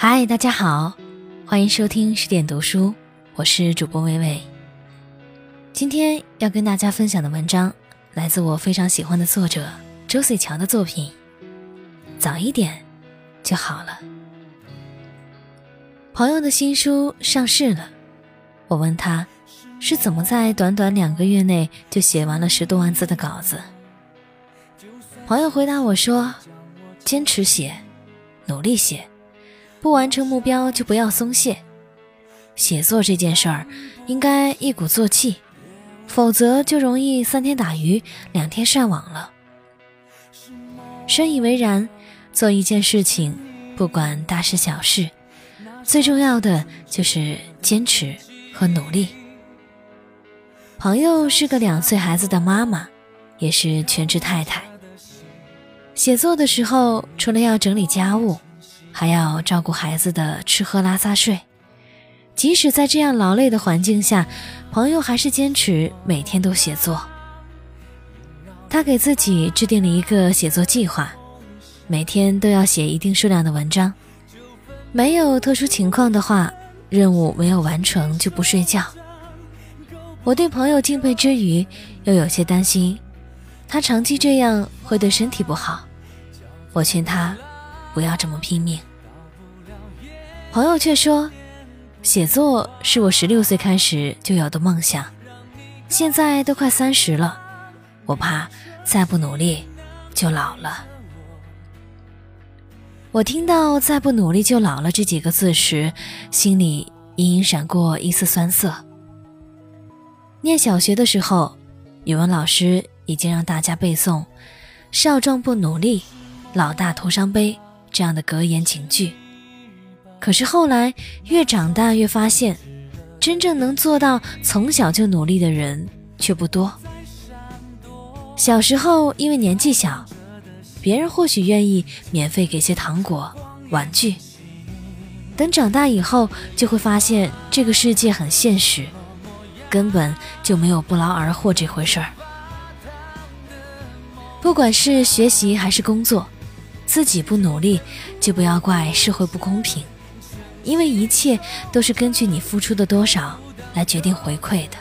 嗨，大家好，欢迎收听十点读书，我是主播微微。今天要跟大家分享的文章来自我非常喜欢的作者周穗乔的作品。早一点就好了。朋友的新书上市了，我问他是怎么在短短两个月内就写完了十多万字的稿子。朋友回答我说：“坚持写，努力写，不完成目标就不要松懈。写作这件事儿，应该一鼓作气，否则就容易三天打鱼两天晒网了。”深以为然。做一件事情，不管大事小事，最重要的就是坚持和努力。朋友是个两岁孩子的妈妈，也是全职太太。写作的时候，除了要整理家务，还要照顾孩子的吃喝拉撒睡。即使在这样劳累的环境下，朋友还是坚持每天都写作。他给自己制定了一个写作计划。每天都要写一定数量的文章，没有特殊情况的话，任务没有完成就不睡觉。我对朋友敬佩之余，又有些担心，他长期这样会对身体不好。我劝他不要这么拼命。朋友却说，写作是我十六岁开始就有的梦想，现在都快三十了，我怕再不努力就老了。我听到“再不努力就老了”这几个字时，心里隐隐闪过一丝酸涩。念小学的时候，语文老师已经让大家背诵“少壮不努力，老大徒伤悲”这样的格言警句。可是后来越长大越发现，真正能做到从小就努力的人却不多。小时候因为年纪小。别人或许愿意免费给些糖果、玩具，等长大以后就会发现这个世界很现实，根本就没有不劳而获这回事儿。不管是学习还是工作，自己不努力，就不要怪社会不公平，因为一切都是根据你付出的多少来决定回馈的。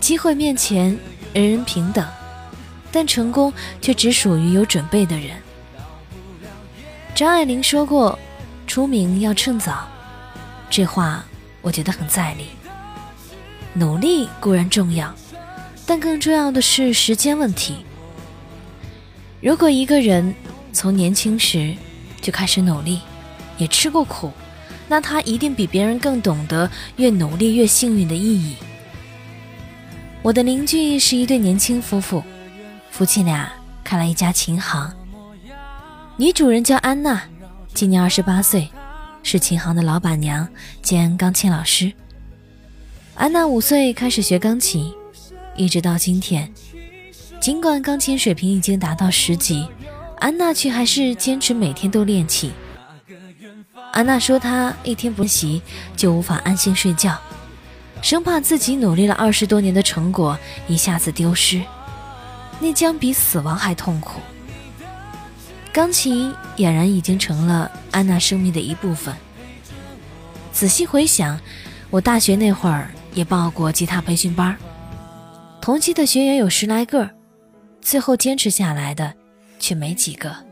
机会面前，人人平等。但成功却只属于有准备的人。张爱玲说过：“出名要趁早。”这话我觉得很在理。努力固然重要，但更重要的是时间问题。如果一个人从年轻时就开始努力，也吃过苦，那他一定比别人更懂得越努力越幸运的意义。我的邻居是一对年轻夫妇。夫妻俩开了一家琴行，女主人叫安娜，今年二十八岁，是琴行的老板娘兼钢琴老师。安娜五岁开始学钢琴，一直到今天，尽管钢琴水平已经达到十级，安娜却还是坚持每天都练琴。安娜说，她一天不习就无法安心睡觉，生怕自己努力了二十多年的成果一下子丢失。那将比死亡还痛苦。钢琴俨然已经成了安娜生命的一部分。仔细回想，我大学那会儿也报过吉他培训班，同期的学员有十来个，最后坚持下来的却没几个。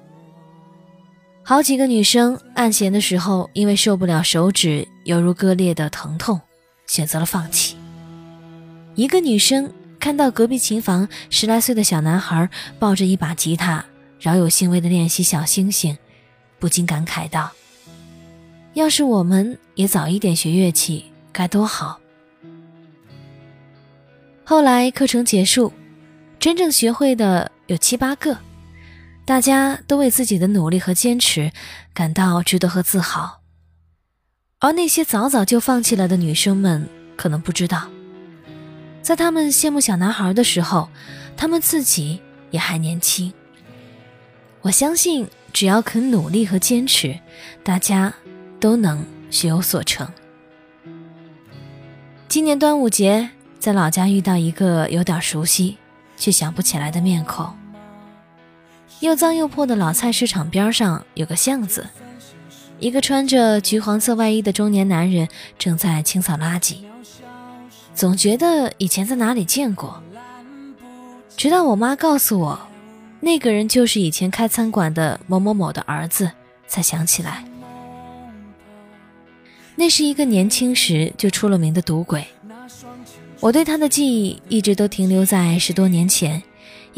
好几个女生按弦的时候，因为受不了手指犹如割裂的疼痛，选择了放弃。一个女生。看到隔壁琴房十来岁的小男孩抱着一把吉他，饶有兴味地练习小星星，不禁感慨道：“要是我们也早一点学乐器，该多好。”后来课程结束，真正学会的有七八个，大家都为自己的努力和坚持感到值得和自豪，而那些早早就放弃了的女生们，可能不知道。在他们羡慕小男孩的时候，他们自己也还年轻。我相信，只要肯努力和坚持，大家都能学有所成。今年端午节，在老家遇到一个有点熟悉却想不起来的面孔。又脏又破的老菜市场边上有个巷子，一个穿着橘黄色外衣的中年男人正在清扫垃圾，总觉得以前在哪里见过。直到我妈告诉我，那个人就是以前开餐馆的某某某的儿子，才想起来，那是一个年轻时就出了名的赌鬼。我对他的记忆一直都停留在十多年前，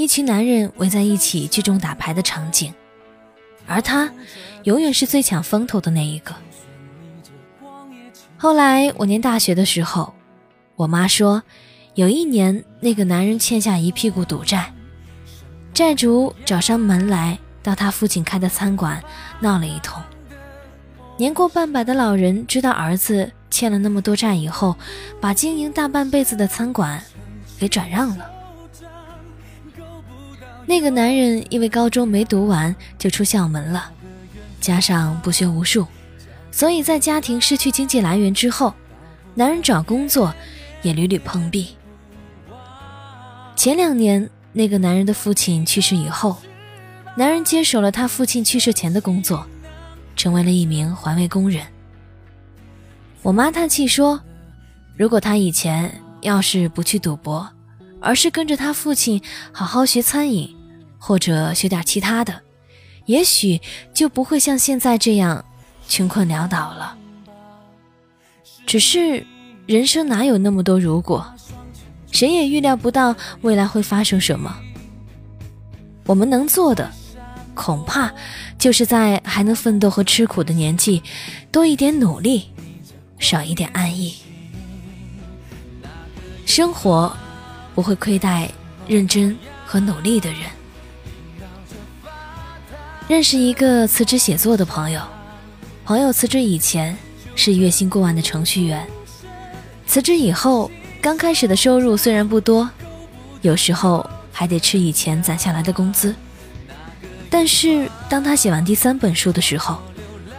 一群男人围在一起聚众打牌的场景。而他，永远是最抢风头的那一个。后来我念大学的时候，我妈说，有一年那个男人欠下一屁股赌债，债主找上门来到他父亲开的餐馆闹了一通。年过半百的老人知道儿子欠了那么多债以后，把经营大半辈子的餐馆给转让了。那个男人因为高中没读完就出校门了，加上不学无术，所以在家庭失去经济来源之后，男人找工作也屡屡碰壁。前两年，那个男人的父亲去世以后，男人接手了他父亲去世前的工作，成为了一名环卫工人。我妈叹气说：“如果他以前要是不去赌博，而是跟着他父亲好好学餐饮。”或者学点其他的，也许就不会像现在这样穷困潦倒了。只是人生哪有那么多如果，谁也预料不到未来会发生什么。我们能做的，恐怕就是在还能奋斗和吃苦的年纪，多一点努力，少一点安逸。生活不会亏待认真和努力的人。认识一个辞职写作的朋友，朋友辞职以前是月薪过万的程序员，辞职以后刚开始的收入虽然不多，有时候还得吃以前攒下来的工资，但是当他写完第三本书的时候，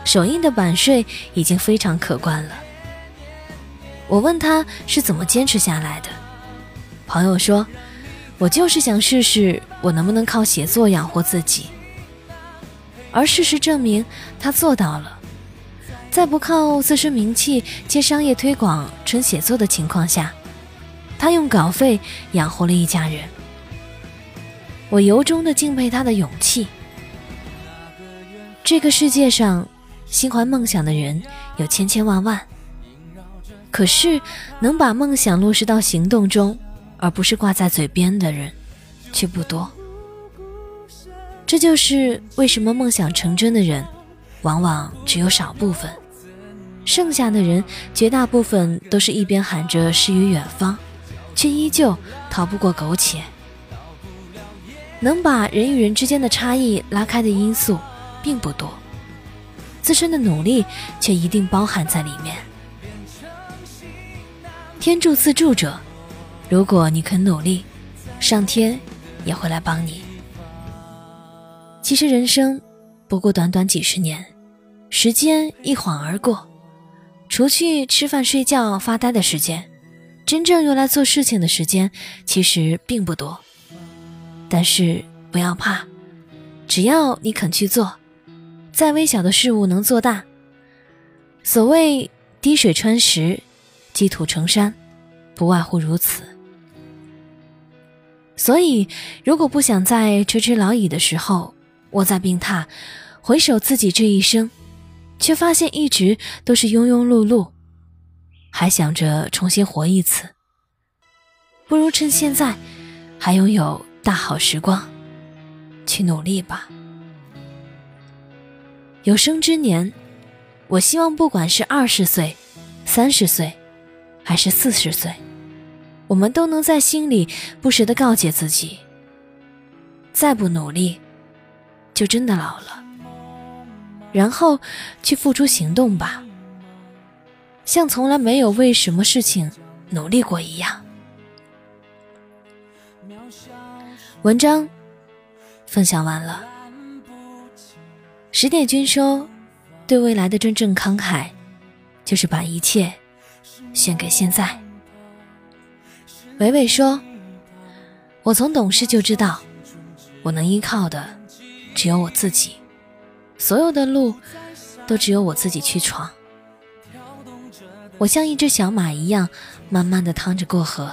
首印的版税已经非常可观了。我问他是怎么坚持下来的，朋友说：“我就是想试试我能不能靠写作养活自己。”而事实证明，他做到了。在不靠自身名气接商业推广、纯写作的情况下，他用稿费养活了一家人。我由衷的敬佩他的勇气。这个世界上，心怀梦想的人有千千万万，可是能把梦想落实到行动中，而不是挂在嘴边的人，却不多。这就是为什么梦想成真的人，往往只有少部分，剩下的人绝大部分都是一边喊着诗与远方，却依旧逃不过苟且。能把人与人之间的差异拉开的因素并不多，自身的努力却一定包含在里面。天助自助者，如果你肯努力，上天也会来帮你。其实人生不过短短几十年，时间一晃而过，除去吃饭、睡觉、发呆的时间，真正用来做事情的时间其实并不多。但是不要怕，只要你肯去做，再微小的事物能做大。所谓滴水穿石，积土成山，不外乎如此。所以，如果不想在垂垂老矣的时候，卧在病榻，回首自己这一生，却发现一直都是庸庸碌碌，还想着重新活一次。不如趁现在还拥有大好时光，去努力吧。有生之年，我希望不管是二十岁、三十岁，还是四十岁，我们都能在心里不时的告诫自己：再不努力。就真的老了，然后去付出行动吧，像从来没有为什么事情努力过一样。文章分享完了，十点君说，对未来的真正慷慨，就是把一切献给现在。伟伟说，我从懂事就知道，我能依靠的。只有我自己，所有的路都只有我自己去闯。我像一只小马一样，慢慢的趟着过河。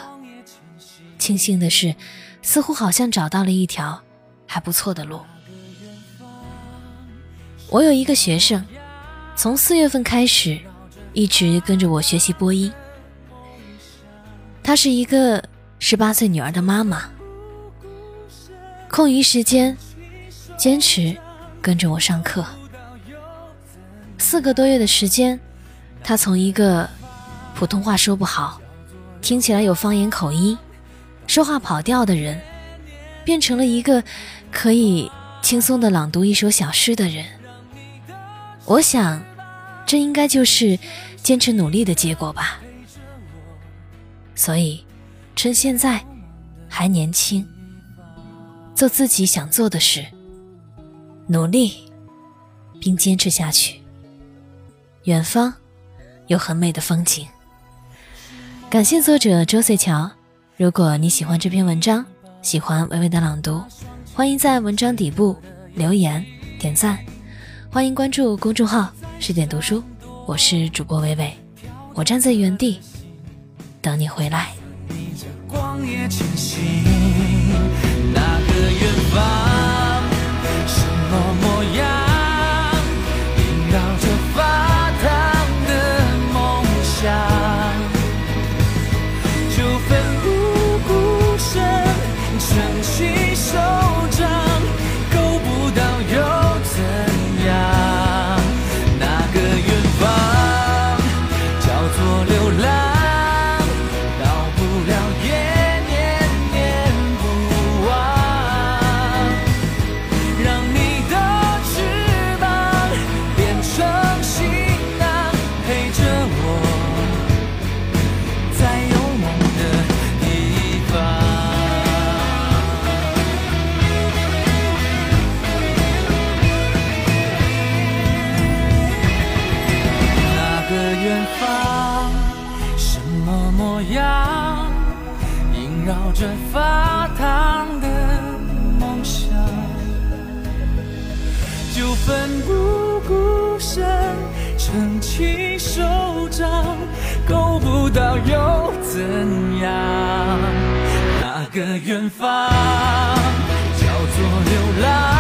庆幸的是，似乎好像找到了一条还不错的路。我有一个学生，从四月份开始，一直跟着我学习播音。她是一个十八岁女儿的妈妈，空余时间坚持跟着我上课。四个多月的时间，他从一个普通话说不好，听起来有方言口音。说话跑调的人，变成了一个可以轻松的朗读一首小诗的人。我想，这应该就是坚持努力的结果吧。所以，趁现在还年轻，做自己想做的事，努力并坚持下去。远方有很美的风景。感谢作者周岁桥。如果你喜欢这篇文章，喜欢微微的朗读，欢迎在文章底部留言点赞，欢迎关注公众号十点读书，我是主播微微，我站在原地等你回来。大唐的梦想，就奋不顾身撑起手掌，够不到又怎样？那个远方叫做流浪。